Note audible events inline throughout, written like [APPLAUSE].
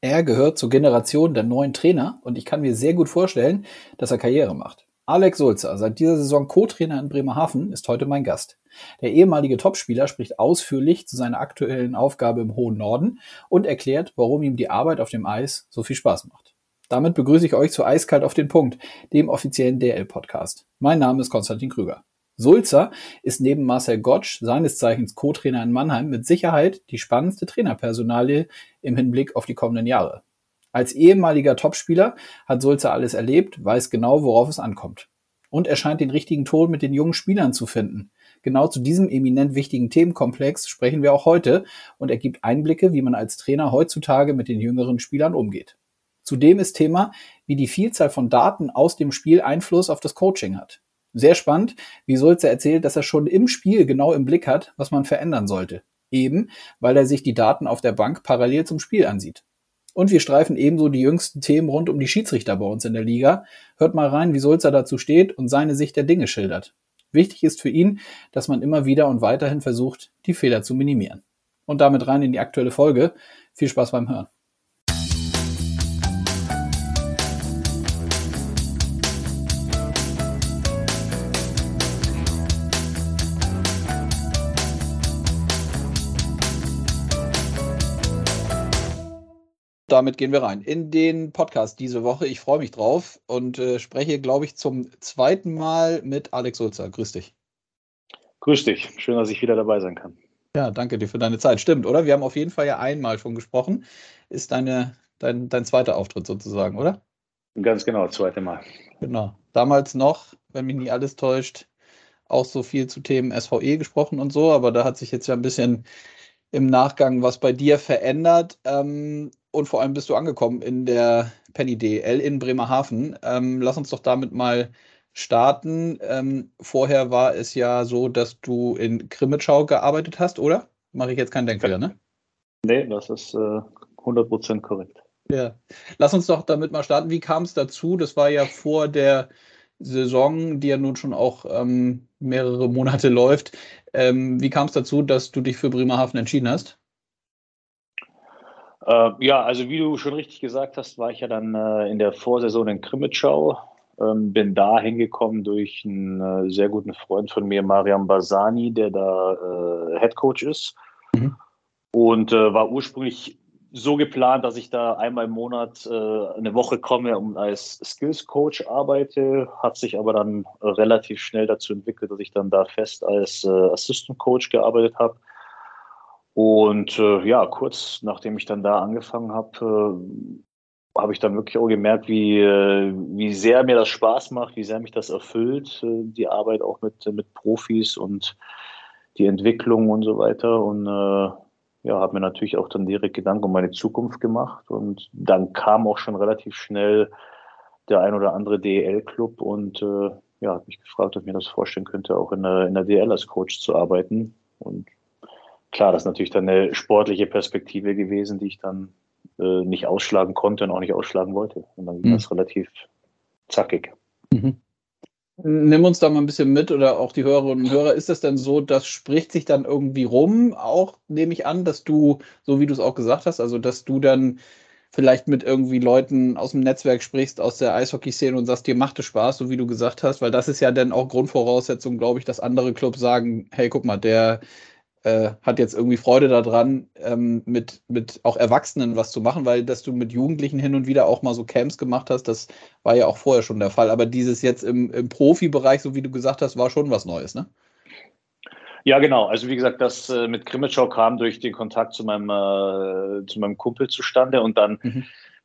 Er gehört zur Generation der neuen Trainer und ich kann mir sehr gut vorstellen, dass er Karriere macht. Alex Sulzer, seit dieser Saison Co-Trainer in Bremerhaven, ist heute mein Gast. Der ehemalige Topspieler spricht ausführlich zu seiner aktuellen Aufgabe im hohen Norden und erklärt, warum ihm die Arbeit auf dem Eis so viel Spaß macht. Damit begrüße ich euch zu Eiskalt auf den Punkt, dem offiziellen DL-Podcast. Mein Name ist Konstantin Krüger. Sulzer ist neben Marcel Gottsch, seines Zeichens Co-Trainer in Mannheim, mit Sicherheit die spannendste Trainerpersonalie im Hinblick auf die kommenden Jahre. Als ehemaliger Topspieler hat Sulzer alles erlebt, weiß genau, worauf es ankommt. Und er scheint den richtigen Ton mit den jungen Spielern zu finden. Genau zu diesem eminent wichtigen Themenkomplex sprechen wir auch heute und er gibt Einblicke, wie man als Trainer heutzutage mit den jüngeren Spielern umgeht. Zudem ist Thema, wie die Vielzahl von Daten aus dem Spiel Einfluss auf das Coaching hat. Sehr spannend, wie Sulze erzählt, dass er schon im Spiel genau im Blick hat, was man verändern sollte. Eben, weil er sich die Daten auf der Bank parallel zum Spiel ansieht. Und wir streifen ebenso die jüngsten Themen rund um die Schiedsrichter bei uns in der Liga. Hört mal rein, wie Sulzer dazu steht und seine Sicht der Dinge schildert. Wichtig ist für ihn, dass man immer wieder und weiterhin versucht, die Fehler zu minimieren. Und damit rein in die aktuelle Folge. Viel Spaß beim Hören. Damit gehen wir rein in den Podcast diese Woche. Ich freue mich drauf und äh, spreche, glaube ich, zum zweiten Mal mit Alex Sulzer. Grüß dich. Grüß dich. Schön, dass ich wieder dabei sein kann. Ja, danke dir für deine Zeit. Stimmt, oder? Wir haben auf jeden Fall ja einmal schon gesprochen. Ist deine, dein, dein zweiter Auftritt sozusagen, oder? Ganz genau, zweite Mal. Genau. Damals noch, wenn mich nicht alles täuscht, auch so viel zu Themen SVE gesprochen und so, aber da hat sich jetzt ja ein bisschen im Nachgang was bei dir verändert. Ähm, und vor allem bist du angekommen in der Penny DL in Bremerhaven. Ähm, lass uns doch damit mal starten. Ähm, vorher war es ja so, dass du in Krimitschau gearbeitet hast, oder? Mache ich jetzt keinen Denkfehler, ne? Nee, das ist äh, 100% korrekt. Ja. Lass uns doch damit mal starten. Wie kam es dazu? Das war ja vor der Saison, die ja nun schon auch ähm, mehrere Monate [LAUGHS] läuft. Ähm, wie kam es dazu, dass du dich für Bremerhaven entschieden hast? Äh, ja, also wie du schon richtig gesagt hast, war ich ja dann äh, in der Vorsaison in Krimitschau. Ähm, bin da hingekommen durch einen äh, sehr guten Freund von mir, Mariam Basani, der da äh, Head Coach ist. Mhm. Und äh, war ursprünglich so geplant, dass ich da einmal im Monat äh, eine Woche komme und als Skills Coach arbeite. Hat sich aber dann relativ schnell dazu entwickelt, dass ich dann da fest als Assistant Coach gearbeitet habe. Und äh, ja, kurz nachdem ich dann da angefangen habe, äh, habe ich dann wirklich auch gemerkt, wie, äh, wie sehr mir das Spaß macht, wie sehr mich das erfüllt, äh, die Arbeit auch mit, mit Profis und die Entwicklung und so weiter. Und äh, ja, habe mir natürlich auch dann direkt Gedanken um meine Zukunft gemacht. Und dann kam auch schon relativ schnell der ein oder andere DEL-Club und äh, ja, hat mich gefragt, ob ich mir das vorstellen könnte, auch in der, in der DL als Coach zu arbeiten. Und klar, das ist natürlich dann eine sportliche Perspektive gewesen, die ich dann äh, nicht ausschlagen konnte und auch nicht ausschlagen wollte. Und dann ging mhm. das relativ zackig. Mhm. Nimm uns da mal ein bisschen mit oder auch die Hörerinnen und Hörer. Ist das denn so, das spricht sich dann irgendwie rum? Auch nehme ich an, dass du, so wie du es auch gesagt hast, also dass du dann vielleicht mit irgendwie Leuten aus dem Netzwerk sprichst, aus der Eishockey-Szene und sagst, dir macht es Spaß, so wie du gesagt hast, weil das ist ja dann auch Grundvoraussetzung, glaube ich, dass andere Clubs sagen, hey, guck mal, der äh, hat jetzt irgendwie Freude daran, ähm, mit, mit auch Erwachsenen was zu machen, weil dass du mit Jugendlichen hin und wieder auch mal so Camps gemacht hast, das war ja auch vorher schon der Fall. Aber dieses jetzt im, im Profibereich, so wie du gesagt hast, war schon was Neues, ne? Ja, genau. Also wie gesagt, das äh, mit Grimmitschau kam durch den Kontakt zu meinem, äh, zu meinem Kumpel zustande und dann mhm.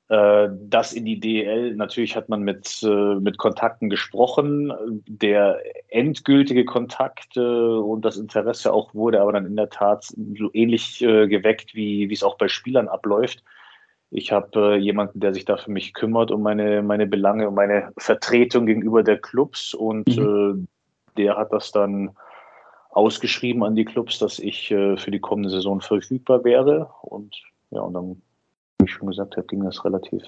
Äh, das in die DEL, natürlich hat man mit, äh, mit Kontakten gesprochen. Der endgültige Kontakt äh, und das Interesse auch wurde aber dann in der Tat so ähnlich geweckt, wie, wie es auch bei Spielern abläuft. Ich habe jemanden, der sich da für mich kümmert, um meine, meine Belange, um meine Vertretung gegenüber der Clubs und mhm. der hat das dann ausgeschrieben an die Clubs, dass ich für die kommende Saison verfügbar wäre. Und ja, und dann wie ich schon gesagt habe, ging das relativ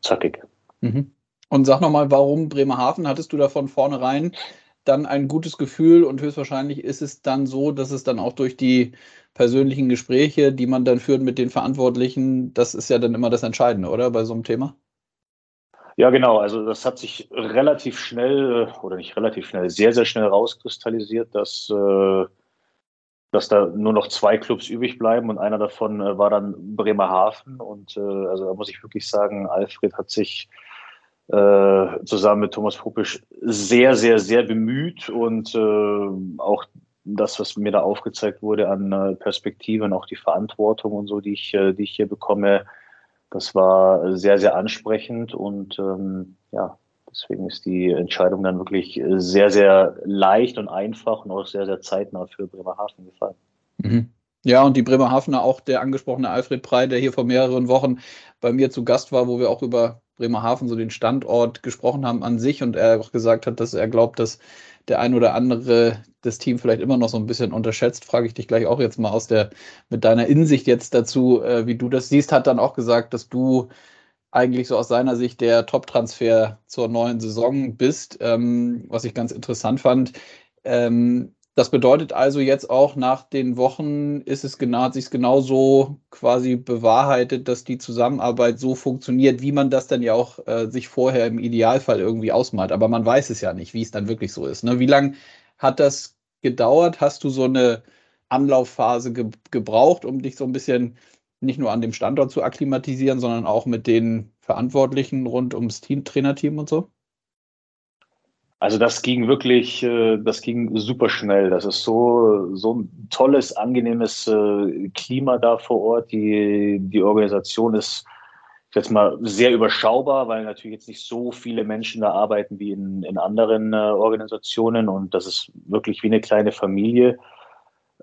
zackig. Mhm. Und sag nochmal, warum Bremerhaven? Hattest du da von vornherein dann ein gutes Gefühl und höchstwahrscheinlich ist es dann so, dass es dann auch durch die persönlichen Gespräche, die man dann führt mit den Verantwortlichen, das ist ja dann immer das Entscheidende, oder bei so einem Thema? Ja, genau. Also das hat sich relativ schnell oder nicht relativ schnell, sehr, sehr schnell rauskristallisiert, dass, äh, dass da nur noch zwei Clubs übrig bleiben und einer davon äh, war dann Bremerhaven. Und äh, also da muss ich wirklich sagen, Alfred hat sich äh, zusammen mit Thomas Popisch sehr, sehr, sehr bemüht und äh, auch das, was mir da aufgezeigt wurde an äh, Perspektive und auch die Verantwortung und so, die ich, äh, die ich hier bekomme, das war sehr, sehr ansprechend und ähm, ja, deswegen ist die Entscheidung dann wirklich sehr, sehr leicht und einfach und auch sehr, sehr zeitnah für Bremerhaven gefallen. Mhm. Ja, und die Bremerhavener, auch der angesprochene Alfred Prey, der hier vor mehreren Wochen bei mir zu Gast war, wo wir auch über Bremerhaven, so den Standort gesprochen haben an sich und er auch gesagt hat, dass er glaubt, dass der ein oder andere das Team vielleicht immer noch so ein bisschen unterschätzt, frage ich dich gleich auch jetzt mal aus der, mit deiner Insicht jetzt dazu, äh, wie du das siehst, hat dann auch gesagt, dass du eigentlich so aus seiner Sicht der Top-Transfer zur neuen Saison bist, ähm, was ich ganz interessant fand. Ähm, das bedeutet also jetzt auch nach den Wochen ist es genau, hat sich genauso quasi bewahrheitet, dass die Zusammenarbeit so funktioniert, wie man das dann ja auch äh, sich vorher im Idealfall irgendwie ausmalt. Aber man weiß es ja nicht, wie es dann wirklich so ist. Ne? Wie lange hat das gedauert? Hast du so eine Anlaufphase ge gebraucht, um dich so ein bisschen nicht nur an dem Standort zu akklimatisieren, sondern auch mit den Verantwortlichen rund ums Team, Trainerteam und so? Also das ging wirklich, äh, das ging super schnell. Das ist so, so ein tolles, angenehmes äh, Klima da vor Ort. Die, die Organisation ist jetzt mal sehr überschaubar, weil natürlich jetzt nicht so viele Menschen da arbeiten wie in, in anderen äh, Organisationen und das ist wirklich wie eine kleine Familie.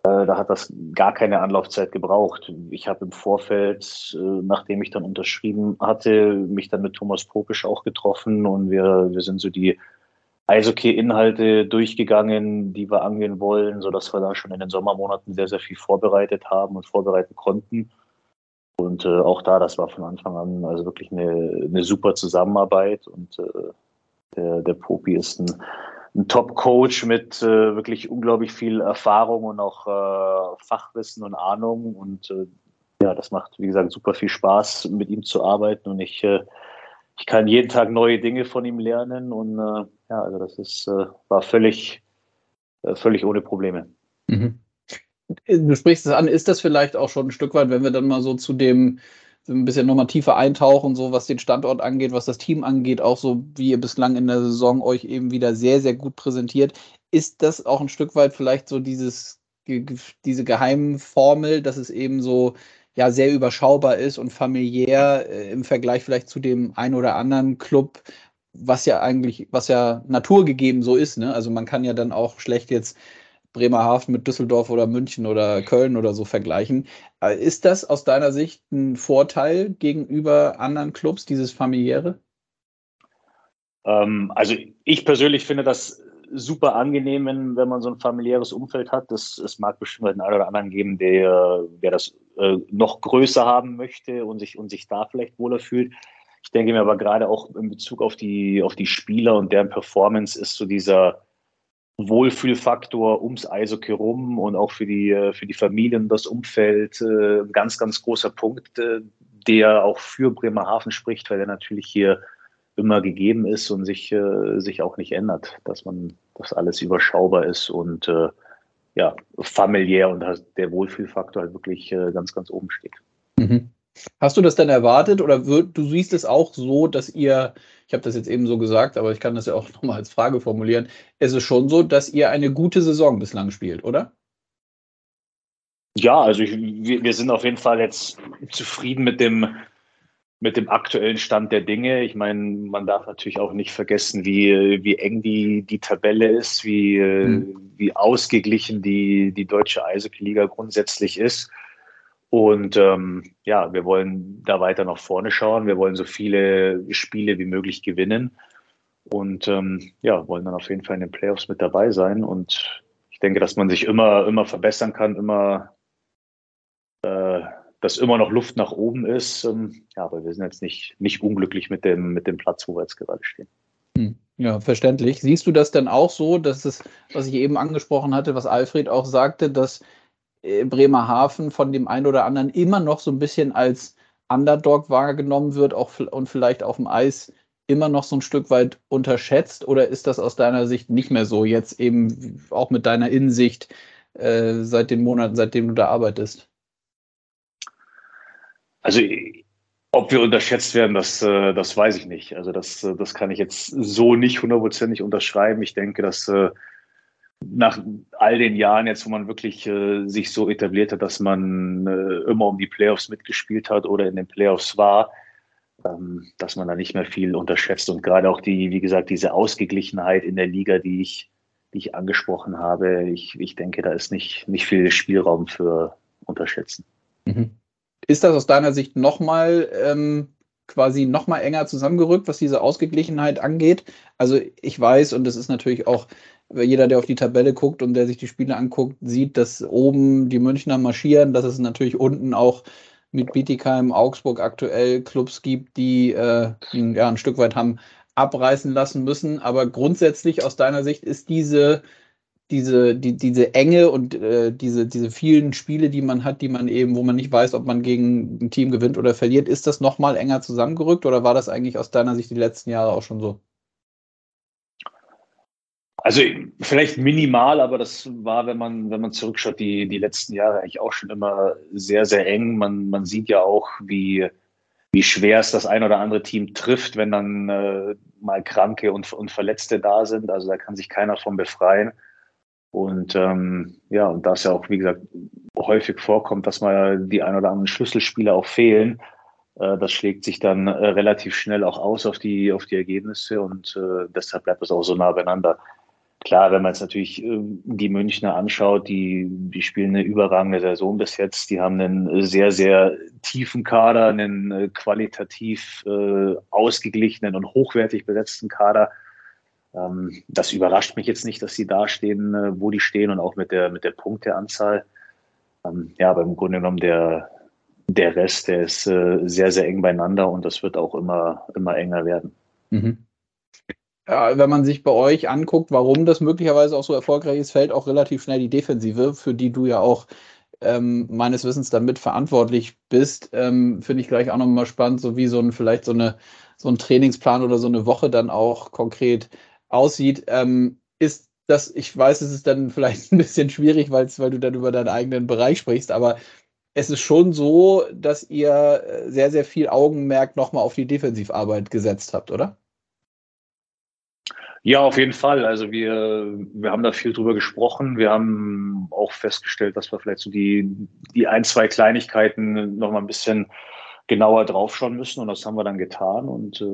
Da hat das gar keine Anlaufzeit gebraucht. Ich habe im Vorfeld, nachdem ich dann unterschrieben hatte, mich dann mit Thomas Popisch auch getroffen und wir, wir sind so die Eishockey-Inhalte durchgegangen, die wir angehen wollen, sodass wir da schon in den Sommermonaten sehr, sehr viel vorbereitet haben und vorbereiten konnten. Und äh, auch da, das war von Anfang an also wirklich eine, eine super Zusammenarbeit. Und äh, der, der Popi ist ein, ein Top-Coach mit äh, wirklich unglaublich viel Erfahrung und auch äh, Fachwissen und Ahnung. Und äh, ja, das macht, wie gesagt, super viel Spaß, mit ihm zu arbeiten. Und ich äh, ich kann jeden Tag neue Dinge von ihm lernen und äh, ja, also das ist, äh, war völlig, völlig ohne Probleme. Mhm. Du sprichst es an, ist das vielleicht auch schon ein Stück weit, wenn wir dann mal so zu dem ein bisschen nochmal tiefer eintauchen, so was den Standort angeht, was das Team angeht, auch so wie ihr bislang in der Saison euch eben wieder sehr, sehr gut präsentiert. Ist das auch ein Stück weit vielleicht so dieses, diese Geheimformel, dass es eben so ja sehr überschaubar ist und familiär äh, im Vergleich vielleicht zu dem ein oder anderen Club, was ja eigentlich, was ja naturgegeben so ist. Ne? Also man kann ja dann auch schlecht jetzt Bremerhaven mit Düsseldorf oder München oder Köln oder so vergleichen. Äh, ist das aus deiner Sicht ein Vorteil gegenüber anderen Clubs, dieses familiäre? Ähm, also ich persönlich finde das super angenehm, wenn, man so ein familiäres Umfeld hat. Das, es mag bestimmt einen oder anderen geben, der, der das äh, noch größer haben möchte und sich, und sich da vielleicht wohler fühlt. Ich denke mir aber gerade auch in Bezug auf die, auf die Spieler und deren Performance ist so dieser Wohlfühlfaktor ums Eishockey rum und auch für die, äh, für die Familien das Umfeld äh, ein ganz, ganz großer Punkt, äh, der auch für Bremerhaven spricht, weil er natürlich hier immer gegeben ist und sich, sich auch nicht ändert, dass man, dass alles überschaubar ist und ja, familiär und der Wohlfühlfaktor halt wirklich ganz, ganz oben steht. Mhm. Hast du das denn erwartet oder wird, du siehst es auch so, dass ihr, ich habe das jetzt eben so gesagt, aber ich kann das ja auch [LAUGHS] nochmal als Frage formulieren, es ist schon so, dass ihr eine gute Saison bislang spielt, oder? Ja, also ich, wir, wir, sind auf jeden Fall jetzt zufrieden mit dem, mit dem aktuellen Stand der Dinge. Ich meine, man darf natürlich auch nicht vergessen, wie, wie eng die, die Tabelle ist, wie, mhm. wie ausgeglichen die, die deutsche Eishockey-Liga grundsätzlich ist. Und ähm, ja, wir wollen da weiter nach vorne schauen. Wir wollen so viele Spiele wie möglich gewinnen. Und ähm, ja, wollen dann auf jeden Fall in den Playoffs mit dabei sein. Und ich denke, dass man sich immer, immer verbessern kann, immer äh, dass immer noch Luft nach oben ist. Ähm, ja, aber wir sind jetzt nicht, nicht unglücklich mit dem, mit dem Platz, wo wir jetzt gerade stehen. Hm. Ja, verständlich. Siehst du das denn auch so, dass es, was ich eben angesprochen hatte, was Alfred auch sagte, dass Bremerhaven von dem einen oder anderen immer noch so ein bisschen als Underdog wahrgenommen wird auch, und vielleicht auf dem Eis immer noch so ein Stück weit unterschätzt? Oder ist das aus deiner Sicht nicht mehr so, jetzt eben auch mit deiner Insicht äh, seit den Monaten, seitdem du da arbeitest? Also ob wir unterschätzt werden, das, äh, das weiß ich nicht. Also das, äh, das kann ich jetzt so nicht hundertprozentig unterschreiben. Ich denke, dass äh, nach all den Jahren jetzt, wo man wirklich sich so etabliert hat, dass man immer um die Playoffs mitgespielt hat oder in den Playoffs war, ähm, dass man da nicht mehr viel unterschätzt. Und gerade auch die, wie gesagt, diese Ausgeglichenheit in der Liga, die ich, die ich angesprochen habe, ich, ich denke, da ist nicht, nicht viel Spielraum für Unterschätzen. Mhm. Ist das aus deiner Sicht nochmal ähm, quasi nochmal enger zusammengerückt, was diese Ausgeglichenheit angeht? Also ich weiß, und das ist natürlich auch, jeder, der auf die Tabelle guckt und der sich die Spiele anguckt, sieht, dass oben die Münchner marschieren, dass es natürlich unten auch mit Bietigheim, Augsburg aktuell Clubs gibt, die äh, ja, ein Stück weit haben abreißen lassen müssen. Aber grundsätzlich aus deiner Sicht ist diese diese, die, diese Enge und äh, diese, diese vielen Spiele, die man hat, die man eben, wo man nicht weiß, ob man gegen ein Team gewinnt oder verliert, ist das nochmal enger zusammengerückt oder war das eigentlich aus deiner Sicht die letzten Jahre auch schon so? Also vielleicht minimal, aber das war, wenn man, wenn man zurückschaut, die, die letzten Jahre eigentlich auch schon immer sehr, sehr eng. Man, man sieht ja auch, wie, wie schwer es das ein oder andere Team trifft, wenn dann äh, mal Kranke und, und Verletzte da sind. Also da kann sich keiner von befreien. Und ähm, ja, und da es ja auch, wie gesagt, häufig vorkommt, dass mal die ein oder anderen Schlüsselspieler auch fehlen, äh, das schlägt sich dann äh, relativ schnell auch aus auf die, auf die Ergebnisse und äh, deshalb bleibt es auch so nah beieinander. Klar, wenn man jetzt natürlich äh, die Münchner anschaut, die, die spielen eine überragende Saison bis jetzt. Die haben einen sehr, sehr tiefen Kader, einen äh, qualitativ äh, ausgeglichenen und hochwertig besetzten Kader ähm, das überrascht mich jetzt nicht, dass sie da stehen, äh, wo die stehen und auch mit der, mit der Punkteanzahl. Ähm, ja, aber im Grunde genommen der, der Rest, der ist äh, sehr, sehr eng beieinander und das wird auch immer, immer enger werden. Mhm. Wenn man sich bei euch anguckt, warum das möglicherweise auch so erfolgreich ist, fällt auch relativ schnell die Defensive, für die du ja auch ähm, meines Wissens damit verantwortlich bist. Ähm, Finde ich gleich auch nochmal spannend, so wie so ein, vielleicht so eine, so ein Trainingsplan oder so eine Woche dann auch konkret aussieht, ähm, ist das, ich weiß, es ist dann [LAUGHS] vielleicht ein bisschen schwierig, weil du dann über deinen eigenen Bereich sprichst, aber es ist schon so, dass ihr äh, sehr, sehr viel Augenmerk nochmal auf die Defensivarbeit gesetzt habt, oder? Ja, auf jeden Fall. Also wir, wir haben da viel drüber gesprochen. Wir haben auch festgestellt, dass wir vielleicht so die, die ein, zwei Kleinigkeiten nochmal ein bisschen genauer draufschauen müssen und das haben wir dann getan und äh,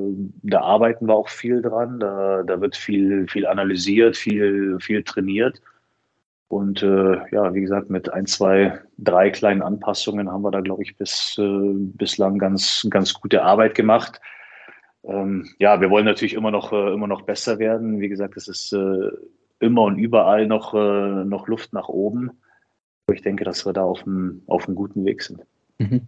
da arbeiten wir auch viel dran. Da, da wird viel, viel analysiert, viel, viel trainiert. Und äh, ja, wie gesagt, mit ein, zwei, drei kleinen Anpassungen haben wir da, glaube ich, bis, äh, bislang ganz, ganz gute Arbeit gemacht. Ähm, ja, wir wollen natürlich immer noch, äh, immer noch besser werden. Wie gesagt, es ist äh, immer und überall noch, äh, noch Luft nach oben. Ich denke, dass wir da auf einem, auf guten Weg sind. Mhm.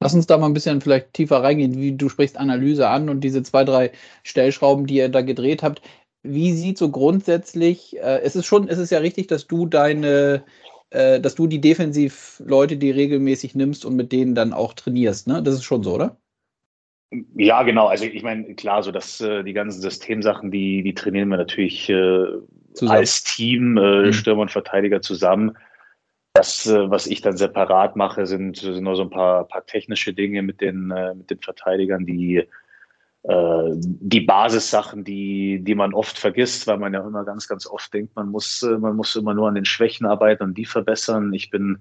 Lass uns da mal ein bisschen vielleicht tiefer reingehen, wie du sprichst Analyse an und diese zwei, drei Stellschrauben, die ihr da gedreht habt. Wie sieht so grundsätzlich, äh, es ist schon, es ist ja richtig, dass du deine, äh, dass du die Defensivleute, die regelmäßig nimmst und mit denen dann auch trainierst, ne? Das ist schon so, oder? Ja, genau. Also ich meine, klar, so dass äh, die ganzen Systemsachen, die, die trainieren wir natürlich äh, als Team, äh, mhm. Stürmer und Verteidiger zusammen. Das, äh, was ich dann separat mache, sind, sind nur so ein paar, paar technische Dinge mit den, äh, mit den Verteidigern, die, äh, die Basissachen, die, die man oft vergisst, weil man ja immer ganz, ganz oft denkt, man muss, man muss immer nur an den Schwächen arbeiten und die verbessern. Ich bin,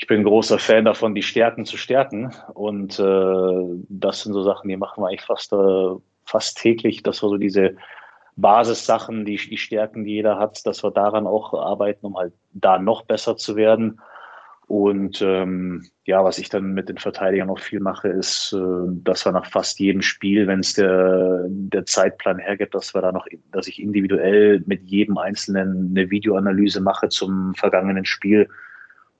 ich bin großer Fan davon, die Stärken zu stärken. Und äh, das sind so Sachen, die machen wir eigentlich fast, äh, fast täglich, dass wir so diese Basissachen, die, die Stärken, die jeder hat, dass wir daran auch arbeiten, um halt da noch besser zu werden. Und ähm, ja, was ich dann mit den Verteidigern noch viel mache, ist, äh, dass wir nach fast jedem Spiel, wenn es der, der Zeitplan hergibt, dass wir da noch, dass ich individuell mit jedem Einzelnen eine Videoanalyse mache zum vergangenen Spiel,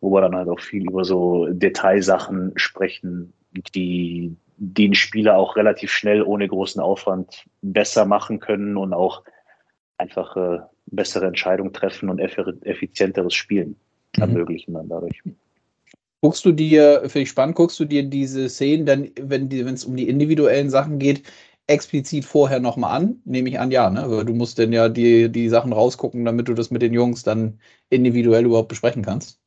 wo wir dann halt auch viel über so Detailsachen sprechen, die, einen Spieler auch relativ schnell ohne großen Aufwand besser machen können und auch einfach äh, bessere Entscheidungen treffen und effizienteres Spielen mhm. ermöglichen dann dadurch. Guckst du dir, finde ich spannend, guckst du dir diese Szenen dann, wenn es um die individuellen Sachen geht, explizit vorher nochmal an? Nehme ich an, ja, ne? Aber du musst dann ja die, die Sachen rausgucken, damit du das mit den Jungs dann individuell überhaupt besprechen kannst.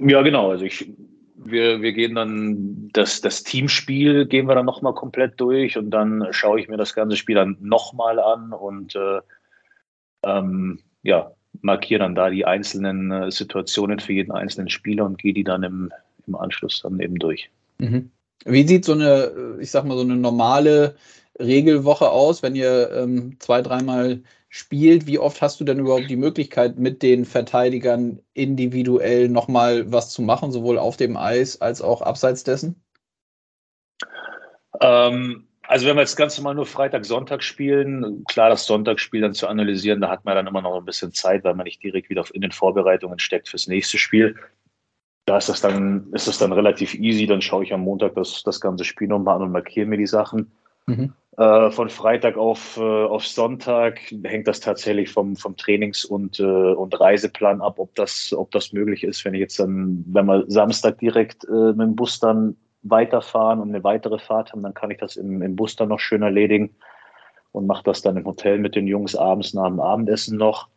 Ja, genau. Also ich, wir, wir gehen dann das, das Teamspiel gehen wir dann nochmal komplett durch und dann schaue ich mir das ganze Spiel dann nochmal an und äh, ähm, ja, markiere dann da die einzelnen äh, Situationen für jeden einzelnen Spieler und gehe die dann im, im Anschluss dann eben durch. Mhm. Wie sieht so eine, ich sag mal, so eine normale Regelwoche aus, wenn ihr ähm, zwei, dreimal spielt? Wie oft hast du denn überhaupt die Möglichkeit, mit den Verteidigern individuell nochmal was zu machen, sowohl auf dem Eis als auch abseits dessen? Ähm, also wenn wir jetzt ganz normal nur Freitag, Sonntag spielen, klar, das Sonntagsspiel dann zu analysieren, da hat man dann immer noch ein bisschen Zeit, weil man nicht direkt wieder in den Vorbereitungen steckt fürs nächste Spiel. Da ist das dann, ist das dann relativ easy. Dann schaue ich am Montag das, das ganze Spiel nochmal an und markiere mir die Sachen. Mhm. Äh, von Freitag auf, äh, auf Sonntag hängt das tatsächlich vom, vom Trainings- und, äh, und Reiseplan ab, ob das, ob das möglich ist. Wenn ich jetzt dann, wenn wir Samstag direkt äh, mit dem Bus dann weiterfahren und eine weitere Fahrt haben, dann kann ich das im, im Bus dann noch schön erledigen und mache das dann im Hotel mit den Jungs abends nach dem Abendessen noch.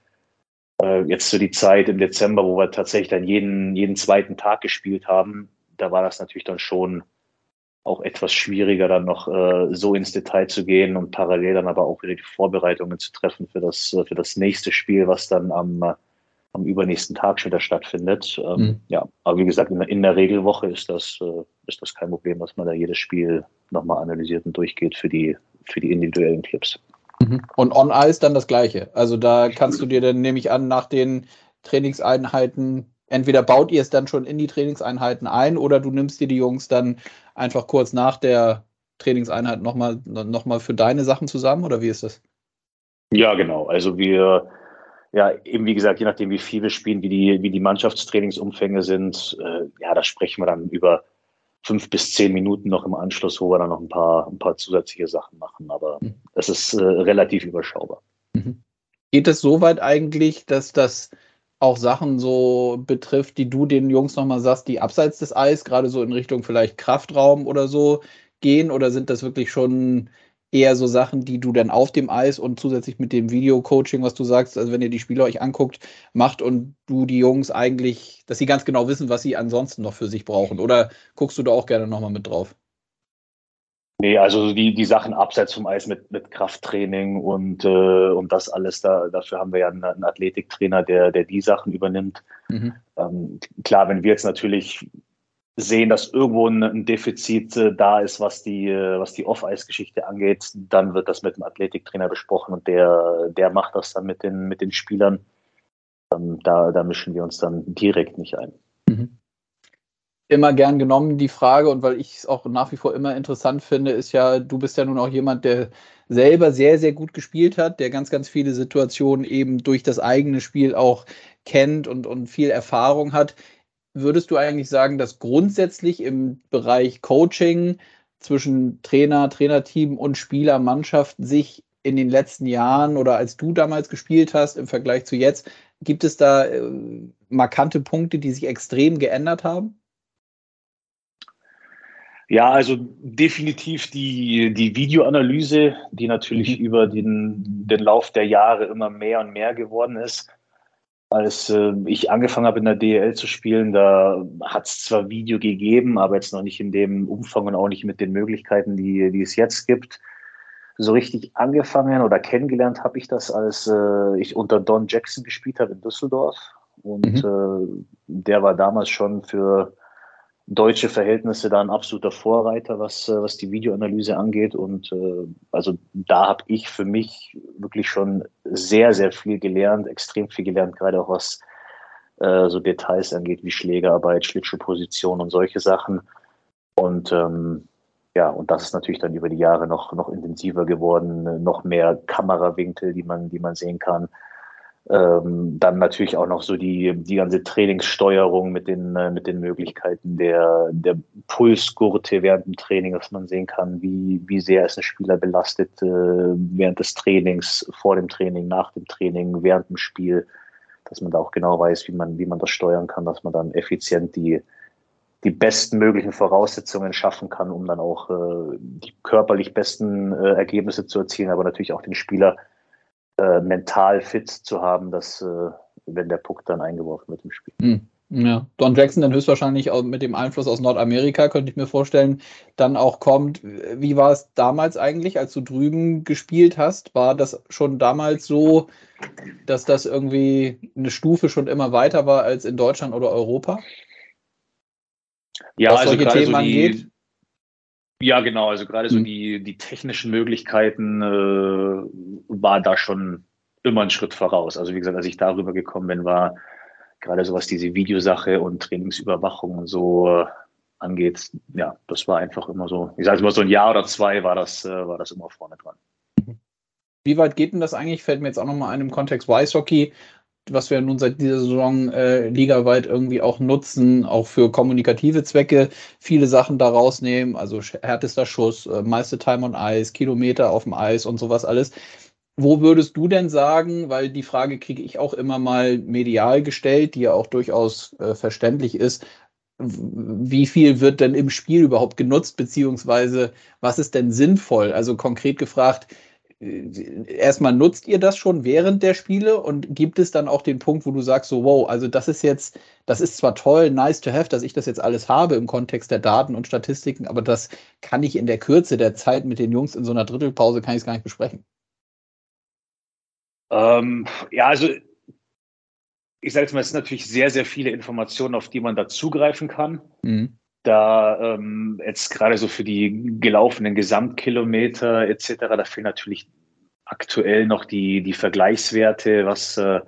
Äh, jetzt so die Zeit im Dezember, wo wir tatsächlich dann jeden, jeden zweiten Tag gespielt haben, da war das natürlich dann schon auch etwas schwieriger, dann noch äh, so ins Detail zu gehen und parallel dann aber auch wieder die Vorbereitungen zu treffen für das, für das nächste Spiel, was dann am am übernächsten Tag schon wieder stattfindet. Ähm, mhm. Ja, aber wie gesagt, in, in, der Regelwoche ist das, äh, ist das kein Problem, dass man da jedes Spiel nochmal analysiert und durchgeht für die, für die individuellen Clips. Mhm. Und on Ice dann das Gleiche. Also da kannst du dir dann, nehme ich an, nach den Trainingseinheiten, entweder baut ihr es dann schon in die Trainingseinheiten ein oder du nimmst dir die Jungs dann einfach kurz nach der Trainingseinheit nochmal noch mal für deine Sachen zusammen oder wie ist das? Ja, genau. Also wir ja, eben wie gesagt, je nachdem, wie viel wir spielen, wie die, wie die Mannschaftstrainingsumfänge sind, äh, ja, da sprechen wir dann über fünf bis zehn Minuten noch im Anschluss, wo wir dann noch ein paar, ein paar zusätzliche Sachen machen. Aber mhm. das ist äh, relativ überschaubar. Mhm. Geht es so weit eigentlich, dass das auch Sachen so betrifft, die du den Jungs nochmal sagst, die abseits des Eis, gerade so in Richtung vielleicht Kraftraum oder so gehen? Oder sind das wirklich schon eher so Sachen, die du dann auf dem Eis und zusätzlich mit dem Video-Coaching, was du sagst, also wenn ihr die Spieler euch anguckt, macht und du die Jungs eigentlich, dass sie ganz genau wissen, was sie ansonsten noch für sich brauchen? Oder guckst du da auch gerne nochmal mit drauf? Nee, also die, die Sachen abseits vom Eis mit, mit Krafttraining und, äh, und das alles, da, dafür haben wir ja einen, einen Athletiktrainer, der, der die Sachen übernimmt. Mhm. Ähm, klar, wenn wir jetzt natürlich sehen, dass irgendwo ein, Defizit äh, da ist, was die, äh, was die Off-Eis-Geschichte angeht, dann wird das mit dem Athletiktrainer besprochen und der, der macht das dann mit den, mit den Spielern. Ähm, da, da mischen wir uns dann direkt nicht ein. Mhm. Immer gern genommen die Frage und weil ich es auch nach wie vor immer interessant finde, ist ja, du bist ja nun auch jemand, der selber sehr, sehr gut gespielt hat, der ganz, ganz viele Situationen eben durch das eigene Spiel auch kennt und, und viel Erfahrung hat würdest du eigentlich sagen, dass grundsätzlich im Bereich Coaching zwischen Trainer, Trainerteam und Spieler, Mannschaft sich in den letzten Jahren oder als du damals gespielt hast im Vergleich zu jetzt, gibt es da äh, markante Punkte, die sich extrem geändert haben? Ja, also definitiv die, die Videoanalyse, die natürlich mhm. über den, den Lauf der Jahre immer mehr und mehr geworden ist als äh, ich angefangen habe in der DL zu spielen, da hat es zwar Video gegeben, aber jetzt noch nicht in dem Umfang und auch nicht mit den Möglichkeiten, die, die es jetzt gibt. So richtig angefangen oder kennengelernt habe ich das, als äh, ich unter Don Jackson gespielt habe in Düsseldorf. Und mhm. äh, der war damals schon für deutsche Verhältnisse da ein absoluter Vorreiter, was, äh, was die Videoanalyse angeht. Und äh, also da habe ich für mich wirklich schon sehr, sehr viel gelernt, extrem viel gelernt, gerade auch was äh, so Details angeht, wie Schlägerarbeit, Schlittschuhposition und solche Sachen. Und ähm, ja, und das ist natürlich dann über die Jahre noch, noch intensiver geworden, noch mehr Kamerawinkel, die man, die man sehen kann. Ähm, dann natürlich auch noch so die, die ganze Trainingssteuerung mit den, äh, mit den Möglichkeiten der, der Pulsgurte während dem Training, dass man sehen kann, wie, wie sehr ist ein Spieler belastet äh, während des Trainings, vor dem Training, nach dem Training, während dem Spiel, dass man da auch genau weiß, wie man, wie man das steuern kann, dass man dann effizient die, die besten möglichen Voraussetzungen schaffen kann, um dann auch äh, die körperlich besten äh, Ergebnisse zu erzielen, aber natürlich auch den Spieler äh, mental fit zu haben, dass äh, wenn der Puck dann eingeworfen wird im Spiel. Hm. Ja, Don Jackson dann höchstwahrscheinlich auch mit dem Einfluss aus Nordamerika, könnte ich mir vorstellen, dann auch kommt. Wie war es damals eigentlich, als du drüben gespielt hast? War das schon damals so, dass das irgendwie eine Stufe schon immer weiter war als in Deutschland oder Europa? Ja, Was also solche Themen so die, angeht? Ja, genau. Also gerade so mhm. die, die technischen Möglichkeiten äh, war da schon immer ein Schritt voraus. Also wie gesagt, als ich darüber gekommen bin, war gerade so was diese Videosache und Trainingsüberwachung und so äh, angeht, ja, das war einfach immer so, ich sage mal so ein Jahr oder zwei war das, äh, war das immer vorne dran. Wie weit geht denn das eigentlich? Fällt mir jetzt auch nochmal ein im Kontext Eishockey was wir nun seit dieser Saison äh, ligaweit irgendwie auch nutzen, auch für kommunikative Zwecke, viele Sachen da rausnehmen, also härtester Schuss, äh, meiste Time on Eis, Kilometer auf dem Eis und sowas alles. Wo würdest du denn sagen, weil die Frage kriege ich auch immer mal medial gestellt, die ja auch durchaus äh, verständlich ist, wie viel wird denn im Spiel überhaupt genutzt, beziehungsweise was ist denn sinnvoll? Also konkret gefragt, erstmal nutzt ihr das schon während der Spiele und gibt es dann auch den Punkt, wo du sagst, so, wow, also das ist jetzt, das ist zwar toll, nice to have, dass ich das jetzt alles habe im Kontext der Daten und Statistiken, aber das kann ich in der Kürze der Zeit mit den Jungs in so einer Drittelpause, kann ich es gar nicht besprechen. Ähm, ja, also ich sage jetzt mal, es sind natürlich sehr, sehr viele Informationen, auf die man da zugreifen kann. Mhm da ähm, jetzt gerade so für die gelaufenen Gesamtkilometer etc., da fehlen natürlich aktuell noch die, die Vergleichswerte, was, äh,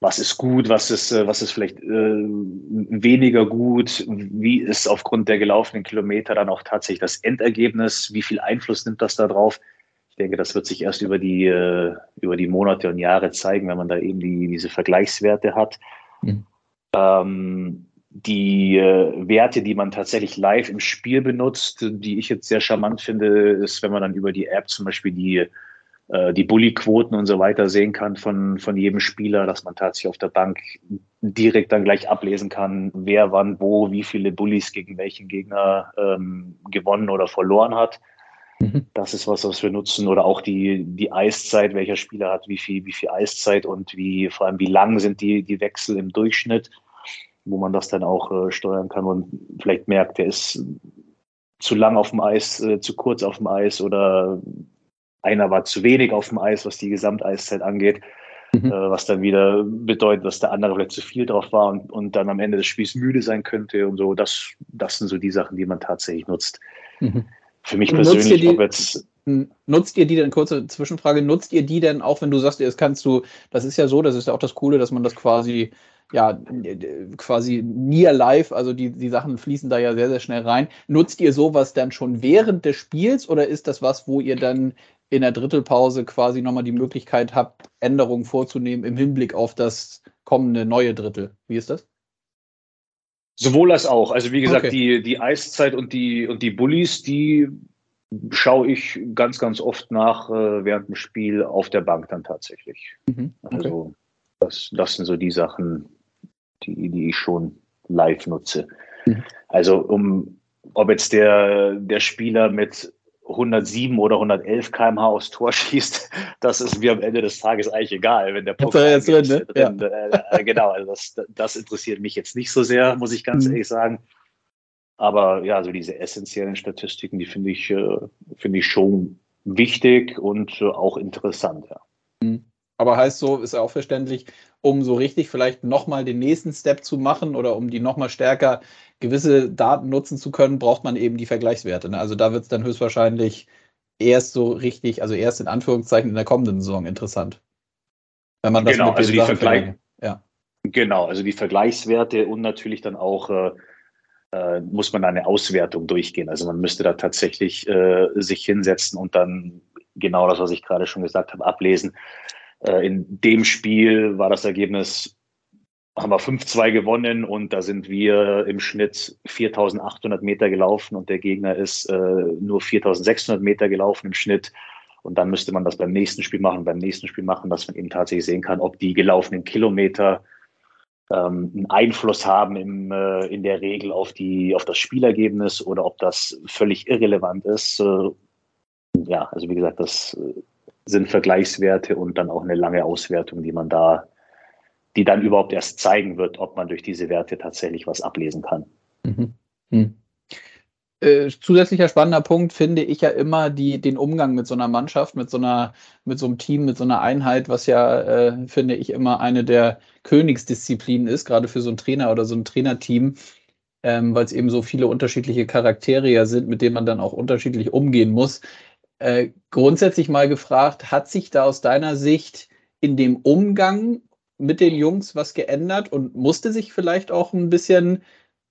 was ist gut, was ist, äh, was ist vielleicht äh, weniger gut, wie ist aufgrund der gelaufenen Kilometer dann auch tatsächlich das Endergebnis, wie viel Einfluss nimmt das da drauf? Ich denke, das wird sich erst über die, äh, über die Monate und Jahre zeigen, wenn man da eben die, diese Vergleichswerte hat. Mhm. Ähm, die äh, Werte, die man tatsächlich live im Spiel benutzt, die ich jetzt sehr charmant finde, ist, wenn man dann über die App zum Beispiel die, äh, die Bully-Quoten und so weiter sehen kann von, von jedem Spieler, dass man tatsächlich auf der Bank direkt dann gleich ablesen kann, wer wann wo, wie viele Bullies gegen welchen Gegner ähm, gewonnen oder verloren hat. Mhm. Das ist was, was wir nutzen. Oder auch die, die Eiszeit, welcher Spieler hat wie viel, wie viel Eiszeit und wie, vor allem wie lang sind die, die Wechsel im Durchschnitt wo man das dann auch äh, steuern kann und vielleicht merkt, der ist zu lang auf dem Eis, äh, zu kurz auf dem Eis oder einer war zu wenig auf dem Eis, was die Gesamteiszeit angeht, mhm. äh, was dann wieder bedeutet, dass der andere vielleicht zu viel drauf war und, und dann am Ende des Spiels müde sein könnte und so. Das, das sind so die Sachen, die man tatsächlich nutzt. Mhm. Für mich persönlich, ob jetzt Nutzt ihr die denn, kurze Zwischenfrage, nutzt ihr die denn auch, wenn du sagst, das kannst du, das ist ja so, das ist ja auch das Coole, dass man das quasi ja, quasi near live, also die, die Sachen fließen da ja sehr, sehr schnell rein. Nutzt ihr sowas dann schon während des Spiels oder ist das was, wo ihr dann in der Drittelpause quasi nochmal die Möglichkeit habt, Änderungen vorzunehmen im Hinblick auf das kommende neue Drittel? Wie ist das? Sowohl als auch. Also wie gesagt, okay. die, die Eiszeit und die, und die Bullies, die schaue ich ganz, ganz oft nach äh, während dem Spiel auf der Bank dann tatsächlich. Mhm. Okay. Also das, das sind so die Sachen, die, die ich schon live nutze. Mhm. Also um, ob jetzt der, der Spieler mit 107 oder 111 km/h aufs Tor [LAUGHS] schießt, das ist mir am Ende des Tages eigentlich egal, wenn der Puck jetzt drin, ne? drin, ja. äh, genau, also das, das interessiert mich jetzt nicht so sehr, muss ich ganz mhm. ehrlich sagen. Aber ja, so diese essentiellen Statistiken, die finde ich, äh, finde ich schon wichtig und äh, auch interessant, ja. Mhm. Aber heißt so, ist ja auch verständlich, um so richtig vielleicht nochmal den nächsten Step zu machen oder um die nochmal stärker gewisse Daten nutzen zu können, braucht man eben die Vergleichswerte. Ne? Also da wird es dann höchstwahrscheinlich erst so richtig, also erst in Anführungszeichen in der kommenden Saison interessant. Wenn man das genau, mit also die Vergleich ja. Genau, also die Vergleichswerte und natürlich dann auch äh, äh, muss man eine Auswertung durchgehen. Also man müsste da tatsächlich äh, sich hinsetzen und dann genau das, was ich gerade schon gesagt habe, ablesen Äh, in dem Spiel war das Ergebnis, haben wir 5-2 gewonnen und da sind wir im Schnitt 4800 Meter gelaufen und der Gegner ist äh, nur 4600 Meter gelaufen im Schnitt. Und dann müsste man das beim nächsten Spiel machen, beim nächsten Spiel machen, dass man eben tatsächlich sehen kann, ob die gelaufenen Kilometer ähm, einen Einfluss haben im, äh, in der Regel auf, die, auf das Spielergebnis oder ob das völlig irrelevant ist. Äh, ja, also wie gesagt, das äh, sind Vergleichswerte und dann auch eine lange Auswertung, die man da, die dann überhaupt erst zeigen wird, ob man durch diese Werte tatsächlich was ablesen kann. Mhm. Mhm. Äh, zusätzlicher spannender Punkt finde ich ja immer die, den Umgang mit so einer Mannschaft, mit so einer, mit so einem Team, mit so einer Einheit, was ja, äh, finde ich, immer eine der Königsdisziplinen ist, gerade für so einen Trainer oder so ein Trainerteam, ähm, weil es eben so viele unterschiedliche Charaktere ja sind, mit denen man dann auch unterschiedlich umgehen muss. Äh, grundsätzlich mal gefragt, hat sich da aus deiner Sicht in dem Umgang mit den Jungs was geändert und musste sich vielleicht auch ein bisschen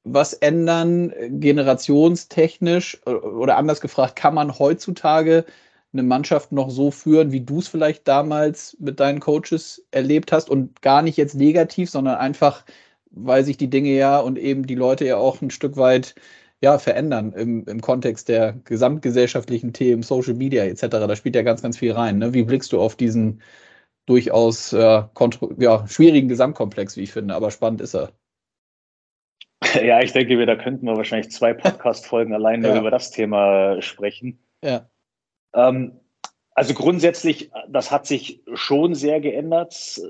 was ändern, generationstechnisch? Oder anders gefragt, kann man heutzutage eine Mannschaft noch so führen, wie du es vielleicht damals mit deinen Coaches erlebt hast und gar nicht jetzt negativ, sondern einfach, weil sich die Dinge ja und eben die Leute ja auch ein Stück weit ja, verändern im, im Kontext der gesamtgesellschaftlichen Themen, Social Media etc. Da spielt ja ganz, ganz viel rein. Ne? Wie blickst du auf diesen durchaus äh, ja, schwierigen Gesamtkomplex, wie ich finde, aber spannend ist er. [LAUGHS] Ja, ich denke, wir, da könnten wir wahrscheinlich zwei [LAUGHS] Podcast-Folgen allein ja. über das Thema sprechen. Ja. Ähm, also grundsätzlich, das hat sich schon sehr geändert.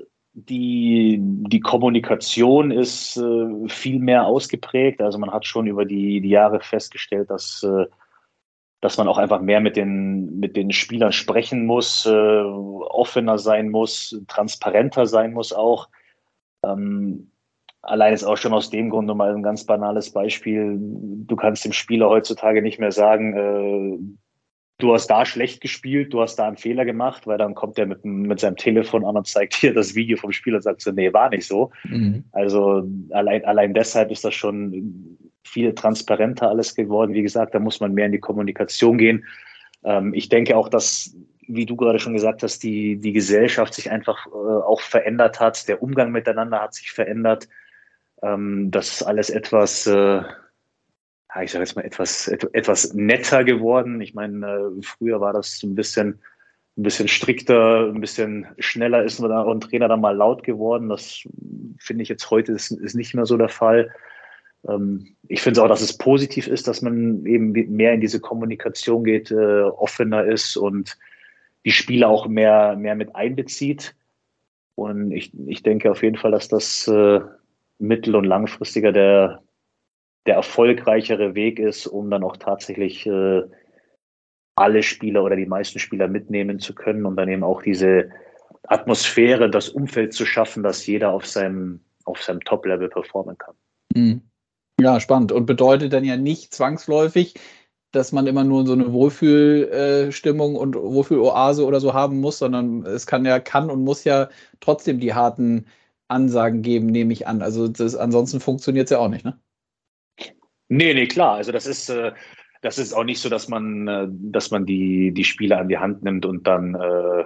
Die, die Kommunikation ist äh, viel mehr ausgeprägt. Also man hat schon über die, die Jahre festgestellt, dass, äh, dass man auch einfach mehr mit den, mit den Spielern sprechen muss, äh, offener sein muss, transparenter sein muss auch. Ähm, Allein ist auch schon aus dem Grund mal ein ganz banales Beispiel. Du kannst dem Spieler heutzutage nicht mehr sagen, äh, du hast da schlecht gespielt, du hast da einen Fehler gemacht, weil dann kommt er mit, mit seinem Telefon an und zeigt dir das Video vom Spieler und sagt so, nee, war nicht so. Mhm. Also allein, allein deshalb ist das schon viel transparenter alles geworden. Wie gesagt, da muss man mehr in die Kommunikation gehen. Ähm, ich denke auch, dass wie du gerade schon gesagt hast, die, die Gesellschaft sich einfach äh, auch verändert hat. Der Umgang miteinander hat sich verändert. Ähm, das ist alles etwas, äh, ich sage jetzt mal, etwas, et etwas netter geworden. Ich meine, äh, früher war das ein bisschen, ein bisschen strikter, ein bisschen schneller ist da ein Trainer dann mal laut geworden. Das finde ich jetzt heute ist, ist nicht mehr so der Fall. Ähm, ich finde es auch, dass es positiv ist, dass man eben mehr in diese Kommunikation geht, äh, offener ist und die Spieler auch mehr, mehr mit einbezieht. Und ich, ich denke auf jeden Fall, dass das äh, mittel- und langfristiger der, der erfolgreichere Weg ist, um dann auch tatsächlich äh, alle Spieler oder die meisten Spieler mitnehmen zu können und dann eben auch diese Atmosphäre, das Umfeld zu schaffen, dass jeder auf seinem, auf seinem Top-Level performen kann. Mhm. Ja, spannend. Und bedeutet dann ja nicht zwangsläufig, dass man immer nur so eine Wohlfühlstimmung und Wohlfühloase oder so haben muss, sondern es kann ja, kann und muss ja trotzdem die harten Ansagen geben, nehme ich an. Also das, ansonsten funktioniert es ja auch nicht, ne? Nee, nee, klar. Also das ist, äh, das ist auch nicht so, dass man, äh, dass man die, die Spieler an die Hand nimmt und dann äh,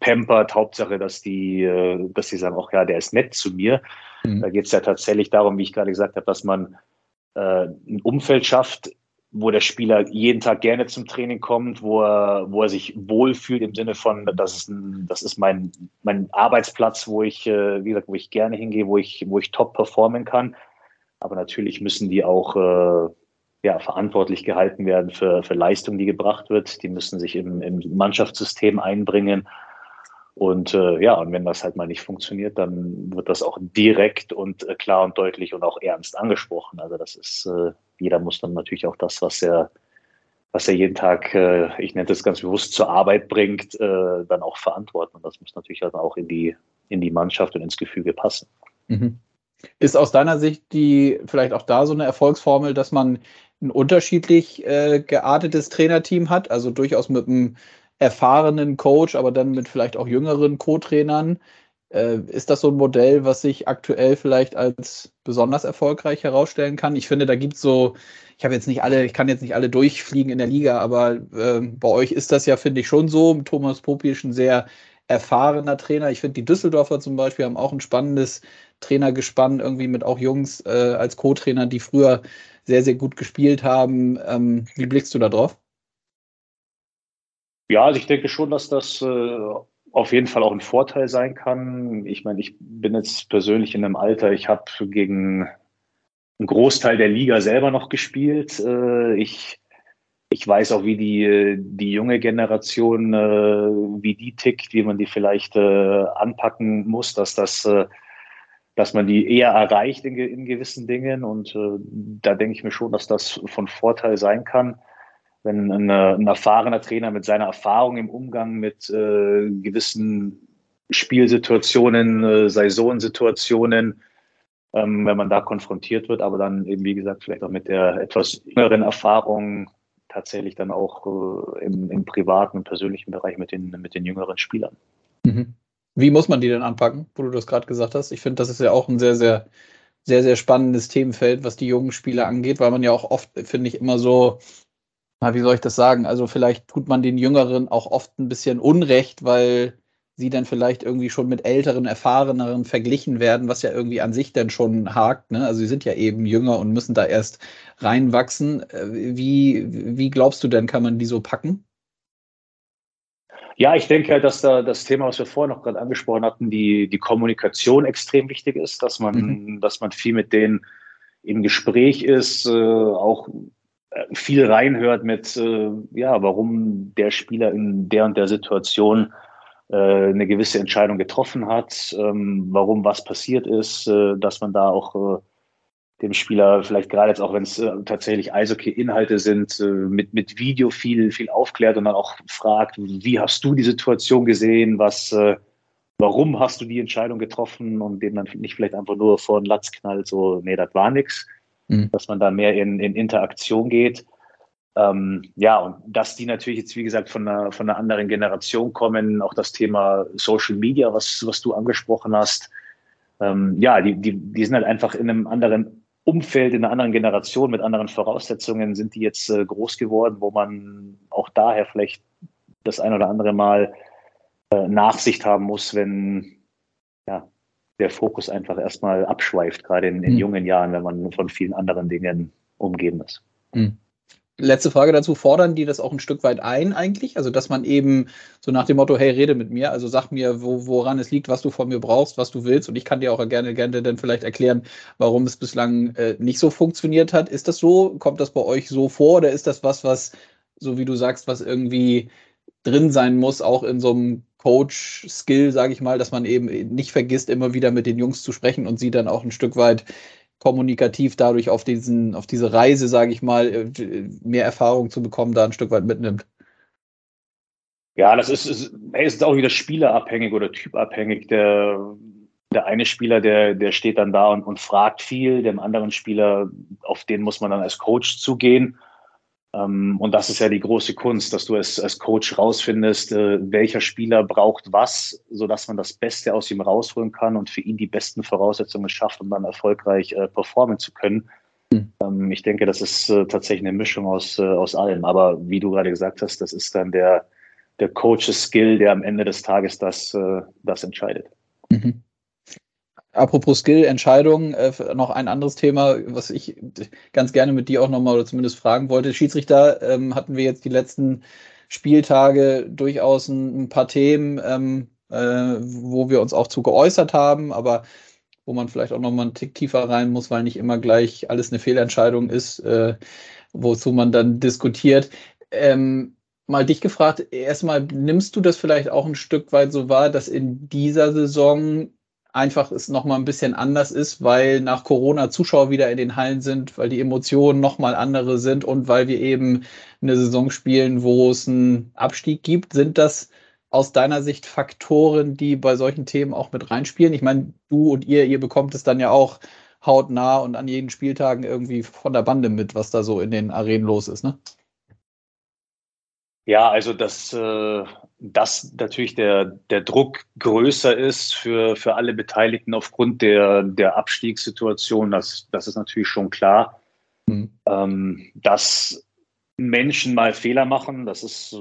pampert. Hauptsache, dass die, äh, dass die sagen, auch ja, der ist nett zu mir. Mhm. Da geht es ja tatsächlich darum, wie ich gerade gesagt habe, dass man äh, ein Umfeld schafft, wo der Spieler jeden Tag gerne zum Training kommt, wo er, wo er sich wohlfühlt im Sinne von, das ist, ein, das ist mein, mein Arbeitsplatz, wo ich, äh, wie gesagt, wo ich gerne hingehe, wo ich, wo ich top performen kann. Aber natürlich müssen die auch äh, ja, verantwortlich gehalten werden für, für Leistung, die gebracht wird. Die müssen sich im, im Mannschaftssystem einbringen. Und äh, ja, und wenn das halt mal nicht funktioniert, dann wird das auch direkt und äh, klar und deutlich und auch ernst angesprochen. Also das ist äh, jeder muss dann natürlich auch das, was er, was er jeden Tag, äh, ich nenne das ganz bewusst, zur Arbeit bringt, äh, dann auch verantworten. Und das muss natürlich dann auch in die, in die Mannschaft und ins Gefüge passen. Mhm. Ist aus deiner Sicht die vielleicht auch da so eine Erfolgsformel, dass man ein unterschiedlich äh, geartetes Trainerteam hat, also durchaus mit einem erfahrenen Coach, aber dann mit vielleicht auch jüngeren Co-Trainern, äh, ist das so ein Modell, was sich aktuell vielleicht als besonders erfolgreich herausstellen kann? Ich finde, da gibt es so, ich habe jetzt nicht alle, ich kann jetzt nicht alle durchfliegen in der Liga, aber äh, bei euch ist das ja, finde ich, schon so. Thomas Popisch ein sehr erfahrener Trainer. Ich finde, die Düsseldorfer zum Beispiel haben auch ein spannendes Trainergespann, irgendwie mit auch Jungs äh, als Co-Trainer, die früher sehr, sehr gut gespielt haben. Ähm, wie blickst du da drauf? Ja, also ich denke schon, dass das äh, auf jeden Fall auch ein Vorteil sein kann. Ich meine, ich bin jetzt persönlich in einem Alter, ich habe gegen einen Großteil der Liga selber noch gespielt. Äh, ich, ich weiß auch, wie die, die junge Generation, äh, wie die tickt, wie man die vielleicht äh, anpacken muss, dass das äh, dass man die eher erreicht in, in gewissen Dingen. Und äh, da denke ich mir schon, dass das von Vorteil sein kann, wenn ein, ein erfahrener Trainer mit seiner Erfahrung im Umgang mit äh, gewissen Spielsituationen, äh, Saisonsituationen, ähm, wenn man da konfrontiert wird, aber dann eben, wie gesagt, vielleicht auch mit der etwas jüngeren Erfahrung tatsächlich dann auch äh, im, im privaten und persönlichen Bereich mit den, mit den jüngeren Spielern. Mhm. Wie muss man die denn anpacken, wo du das gerade gesagt hast? Ich finde, das ist ja auch ein sehr, sehr, sehr, sehr spannendes Themenfeld, was die jungen Spieler angeht, weil man ja auch oft, finde ich, immer so, na, wie soll ich das sagen? Also vielleicht tut man den Jüngeren auch oft ein bisschen Unrecht, weil sie dann vielleicht irgendwie schon mit älteren, erfahreneren verglichen werden, was ja irgendwie an sich dann schon hakt. Ne? Also sie sind ja eben jünger und müssen da erst reinwachsen. Äh, wie, wie glaubst du denn, kann man die so packen? Ja, ich denke, dass da das Thema, was wir vorher noch gerade angesprochen hatten, die, die Kommunikation extrem wichtig ist, dass man, mhm. dass man viel mit denen im Gespräch ist, äh, auch äh, viel reinhört mit, äh, ja, warum der Spieler in der und der Situation äh, eine gewisse Entscheidung getroffen hat, ähm, warum was passiert ist, äh, dass man da auch dem Spieler vielleicht gerade jetzt auch, wenn es äh, tatsächlich Eishockey-Inhalte sind, äh, mit, mit Video viel, viel aufklärt und dann auch fragt, wie hast du die Situation gesehen, was, äh, warum hast du die Entscheidung getroffen und dem dann nicht vielleicht einfach nur vor den Latz knallt, so, nee, das war nix, mhm. dass man da mehr in, in Interaktion geht. Ähm, ja, und dass die natürlich jetzt, wie gesagt, von einer, von einer anderen Generation kommen, auch das Thema Social Media, was, was du angesprochen hast, ähm, ja, die, die, die sind halt einfach in einem anderen Umfeld, in einer anderen Generation, mit anderen Voraussetzungen sind die jetzt äh, groß geworden, wo man auch daher vielleicht das ein oder andere Mal äh, Nachsicht haben muss, wenn ja, der Fokus einfach erstmal abschweift, gerade in, in mhm. jungen Jahren, wenn man von vielen anderen Dingen umgeben ist. Mhm. Letzte Frage dazu, fordern die das auch ein Stück weit ein eigentlich? Also, dass man eben so nach dem Motto, hey, rede mit mir, also sag mir, wo, woran es liegt, was du von mir brauchst, was du willst und ich kann dir auch gerne, gerne dann vielleicht erklären, warum es bislang äh, nicht so funktioniert hat. Ist das so? Kommt das bei euch so vor oder ist das was, was, so wie du sagst, was irgendwie drin sein muss, auch in so einem Coach-Skill, sage ich mal, dass man eben nicht vergisst, immer wieder mit den Jungs zu sprechen und sie dann auch ein Stück weit kommunikativ dadurch auf diesen, auf diese Reise, sage ich mal, äh, mehr Erfahrung zu bekommen, da ein Stück weit mitnimmt. Ja, das ist, ist, ist auch wieder spielerabhängig oder typabhängig. Der, der eine Spieler, der, der steht dann da und, und fragt viel, dem anderen Spieler, auf den muss man dann als Coach zugehen. Ähm, und das ist ja die große Kunst, dass du als, als Coach rausfindest, äh, welcher Spieler braucht was, sodass man das Beste aus ihm rausholen kann und für ihn die besten Voraussetzungen schafft, um dann erfolgreich äh, performen zu können. Mhm. ich denke, das ist äh, tatsächlich eine Mischung aus, aus allem. Aber wie du gerade gesagt hast, das ist dann der, der Coaches Skill, der am Ende des Tages das, das entscheidet. Mhm. Apropos Skill-Entscheidungen, äh, noch ein anderes Thema, was ich ganz gerne mit dir auch nochmal oder zumindest fragen wollte. Schiedsrichter ähm, hatten wir jetzt die letzten Spieltage durchaus ein, ein paar Themen, ähm, äh, wo wir uns auch zu geäußert haben, aber wo man vielleicht auch nochmal einen Tick tiefer rein muss, weil nicht immer gleich alles eine Fehlentscheidung ist, äh, wozu man dann diskutiert. Ähm, mal dich gefragt, erstmal nimmst du das vielleicht auch ein Stück weit so wahr, dass in dieser Saison einfach es nochmal ein bisschen anders ist, weil nach Corona Zuschauer wieder in den Hallen sind, weil die Emotionen nochmal andere sind und weil wir eben eine Saison spielen, wo es einen Abstieg gibt. Sind das aus deiner Sicht Faktoren, die bei solchen Themen auch mit reinspielen? Ich meine, du und ihr, ihr bekommt es dann ja auch hautnah und an jeden Spieltagen irgendwie von der Bande mit, was da so in den Arenen los ist, ne? Ja, also dass, äh, dass natürlich der, der Druck größer ist für, für alle Beteiligten aufgrund der, der Abstiegssituation, das, das ist natürlich schon klar. Mhm. Ähm, dass Menschen mal Fehler machen, das ist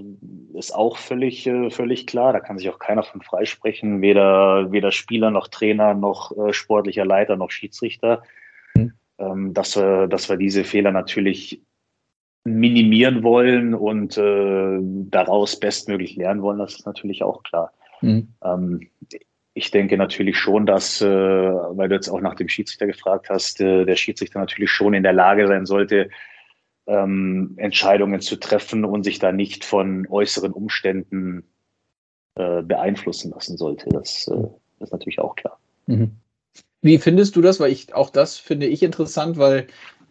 ist auch völlig, äh, völlig klar. Da kann sich auch keiner von freisprechen, weder, weder Spieler noch Trainer noch äh, sportlicher Leiter noch Schiedsrichter. Mhm. Ähm, dass, wir, dass wir diese Fehler natürlich minimieren wollen und äh, daraus bestmöglich lernen wollen, das ist natürlich auch klar. Mhm. Ähm, ich denke natürlich schon, dass, äh, weil du jetzt auch nach dem Schiedsrichter gefragt hast, äh, der Schiedsrichter natürlich schon in der Lage sein sollte, ähm, Entscheidungen zu treffen und sich da nicht von äußeren Umständen äh, beeinflussen lassen sollte. Das, äh, ist natürlich auch klar. Mhm. Wie findest du das? Weil ich auch das finde ich interessant, weil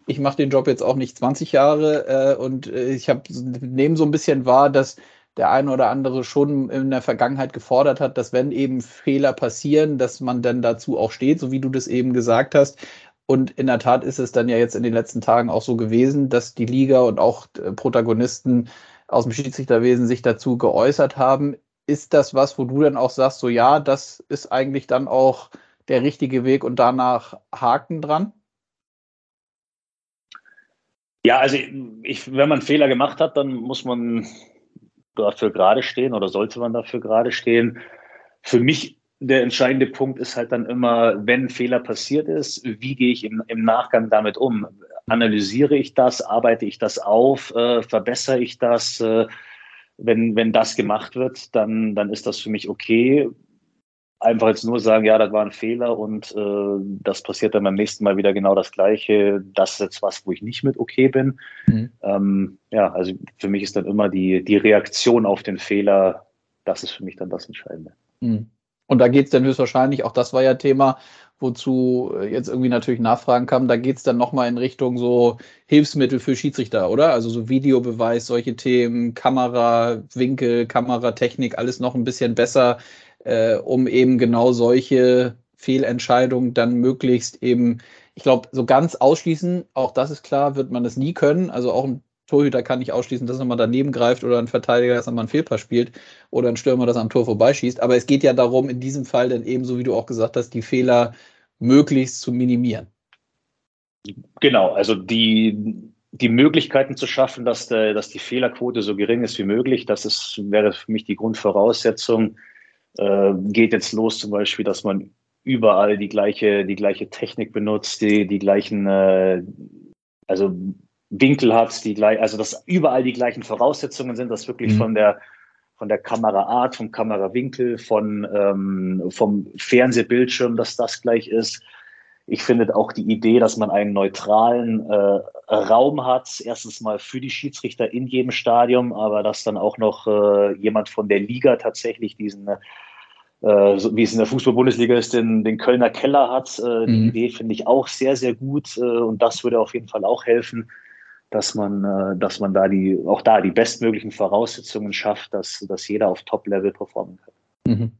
ich mache den Job jetzt auch nicht 20 Jahre äh, und äh, ich habe nehme so ein bisschen wahr, dass der eine oder andere schon in der Vergangenheit gefordert hat, dass wenn eben Fehler passieren, dass man dann dazu auch steht, so wie du das eben gesagt hast. Und in der Tat ist es dann ja jetzt in den letzten Tagen auch so gewesen, dass die Liga und auch äh, Protagonisten aus dem Schiedsrichterwesen sich dazu geäußert haben. Ist das was, wo du dann auch sagst, so ja, das ist eigentlich dann auch der richtige Weg und danach Haken dran? Ja, also ich, wenn man Fehler gemacht hat, dann muss man dafür gerade stehen oder sollte man dafür gerade stehen. Für mich der entscheidende Punkt ist halt dann immer, wenn Fehler passiert ist, wie gehe ich im, im Nachgang damit um? Analysiere ich das, arbeite ich das auf, äh, verbessere ich das? Äh, wenn, wenn das gemacht wird, dann, dann ist das für mich okay. Einfach jetzt nur sagen, ja, das war ein Fehler und äh, das passiert dann beim nächsten Mal wieder genau das Gleiche. Das ist jetzt was, wo ich nicht mit okay bin. Mhm. Ähm, ja, also für mich ist dann immer die, die Reaktion auf den Fehler, das ist für mich dann das Entscheidende. Mhm. Und da geht es dann höchstwahrscheinlich, auch das war ja Thema, wozu äh, jetzt irgendwie natürlich Nachfragen kamen, da geht es dann nochmal in Richtung so Hilfsmittel für Schiedsrichter, oder? Also so Videobeweis, solche Themen, Kamerawinkel, Kameratechnik, alles noch ein bisschen besser, äh, um eben genau solche Fehlentscheidungen dann möglichst eben, ich glaube, so ganz ausschließen, auch das ist klar, wird man das nie können. Also auch ein Torhüter kann nicht ausschließen, dass er mal daneben greift oder ein Verteidiger, dass er mal einen Fehlpass spielt oder ein Stürmer, das am Tor vorbeischießt. Aber es geht ja darum, in diesem Fall dann ebenso, wie du auch gesagt hast, die Fehler möglichst zu minimieren. Genau, also die, die Möglichkeiten zu schaffen, dass, der, dass die Fehlerquote so gering ist wie möglich, das ist, wäre für mich die Grundvoraussetzung. Äh, geht jetzt los zum Beispiel, dass man überall die gleiche, die gleiche Technik benutzt, die, die gleichen, äh, also Winkel hat, die gleich, also dass überall die gleichen Voraussetzungen sind, dass wirklich mhm. von der von der Kameraart, vom Kamerawinkel, von ähm, vom Fernsehbildschirm, dass das gleich ist. Ich finde auch die Idee, dass man einen neutralen äh, Raum hat, erstens mal für die Schiedsrichter in jedem Stadion, aber dass dann auch noch äh, jemand von der Liga tatsächlich diesen, äh, so wie es in der Fußball-Bundesliga ist, den, den Kölner Keller hat. Äh, die mhm. Idee finde ich auch sehr, sehr gut äh, und das würde auf jeden Fall auch helfen dass man, äh, dass man da die, auch da die bestmöglichen Voraussetzungen schafft, dass, dass jeder auf Top-Level performen kann. Mhm.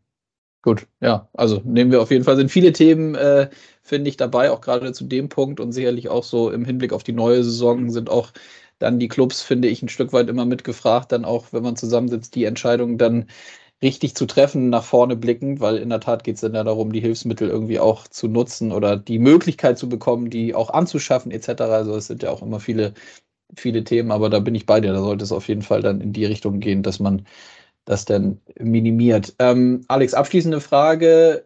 Gut, ja, also nehmen wir auf jeden Fall, sind viele Themen, äh, finde ich, dabei, auch gerade zu dem Punkt und sicherlich auch so im Hinblick auf die neue Saison sind auch dann die Clubs, finde ich, ein Stück weit immer mitgefragt, dann auch, wenn man zusammensitzt, die Entscheidung dann richtig zu treffen, nach vorne blickend, weil in der Tat geht es dann ja darum, die Hilfsmittel irgendwie auch zu nutzen oder die Möglichkeit zu bekommen, die auch anzuschaffen, etc. Also es sind ja auch immer viele viele Themen, aber da bin ich bei dir. Da sollte es auf jeden Fall dann in die Richtung gehen, dass man das dann minimiert. Ähm, Alex, abschließende Frage.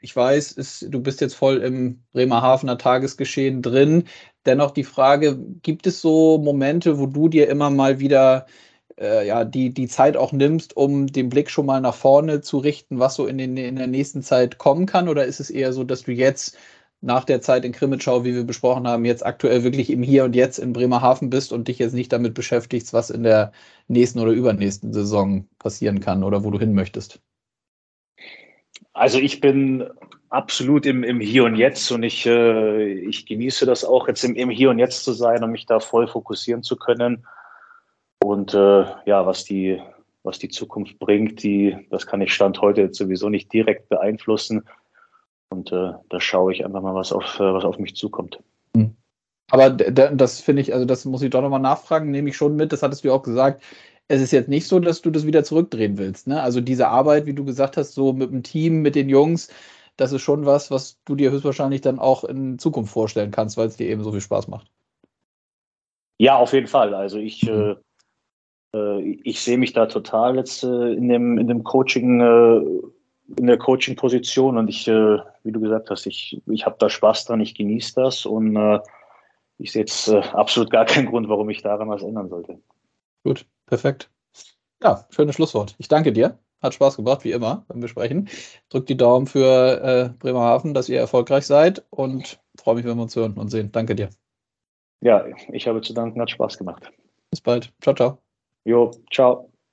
Ich weiß, ist, du bist jetzt voll im Bremerhavener Tagesgeschehen drin. Dennoch die Frage, gibt es so Momente, wo du dir immer mal wieder äh, ja, die, die Zeit auch nimmst, um den Blick schon mal nach vorne zu richten, was so in, den, in der nächsten Zeit kommen kann? Oder ist es eher so, dass du jetzt nach der Zeit in Krimitschau, wie wir besprochen haben, jetzt aktuell wirklich im Hier und Jetzt in Bremerhaven bist und dich jetzt nicht damit beschäftigst, was in der nächsten oder übernächsten Saison passieren kann oder wo du hin möchtest? Also ich bin absolut im, im Hier und Jetzt und ich, äh, ich genieße das auch, jetzt im, im Hier und Jetzt zu sein und mich da voll fokussieren zu können. Und äh, ja, was die, was die Zukunft bringt, die, das kann ich Stand heute jetzt sowieso nicht direkt beeinflussen. Und äh, da schaue ich einfach mal, was auf, äh, was auf mich zukommt. Hm. Aber das finde ich, also das muss ich doch nochmal nachfragen, nehme ich schon mit, das hattest du auch gesagt. Es ist jetzt nicht so, dass du das wieder zurückdrehen willst. Ne? Also diese Arbeit, wie du gesagt hast, so mit dem Team, mit den Jungs, das ist schon was, was du dir höchstwahrscheinlich dann auch in Zukunft vorstellen kannst, weil es dir eben so viel Spaß macht. Ja, auf jeden Fall. Also ich, mhm. äh, äh, ich sehe mich da total jetzt äh, in dem, in dem Coaching, äh, in der Coaching-Position und ich, äh, wie du gesagt hast, ich, ich habe da Spaß dran, ich genieße das und äh, ich sehe jetzt äh, absolut gar keinen Grund, warum ich daran was ändern sollte. Gut, perfekt. Ja, schönes Schlusswort. Ich danke dir. Hat Spaß gebracht, wie immer, beim Besprechen. Drückt die Daumen für äh, Bremerhaven, dass ihr erfolgreich seid und freue mich, wenn wir uns hören und sehen. Danke dir. Ja, ich habe zu danken, hat Spaß gemacht. Bis bald. Ciao, ciao. Jo, ciao.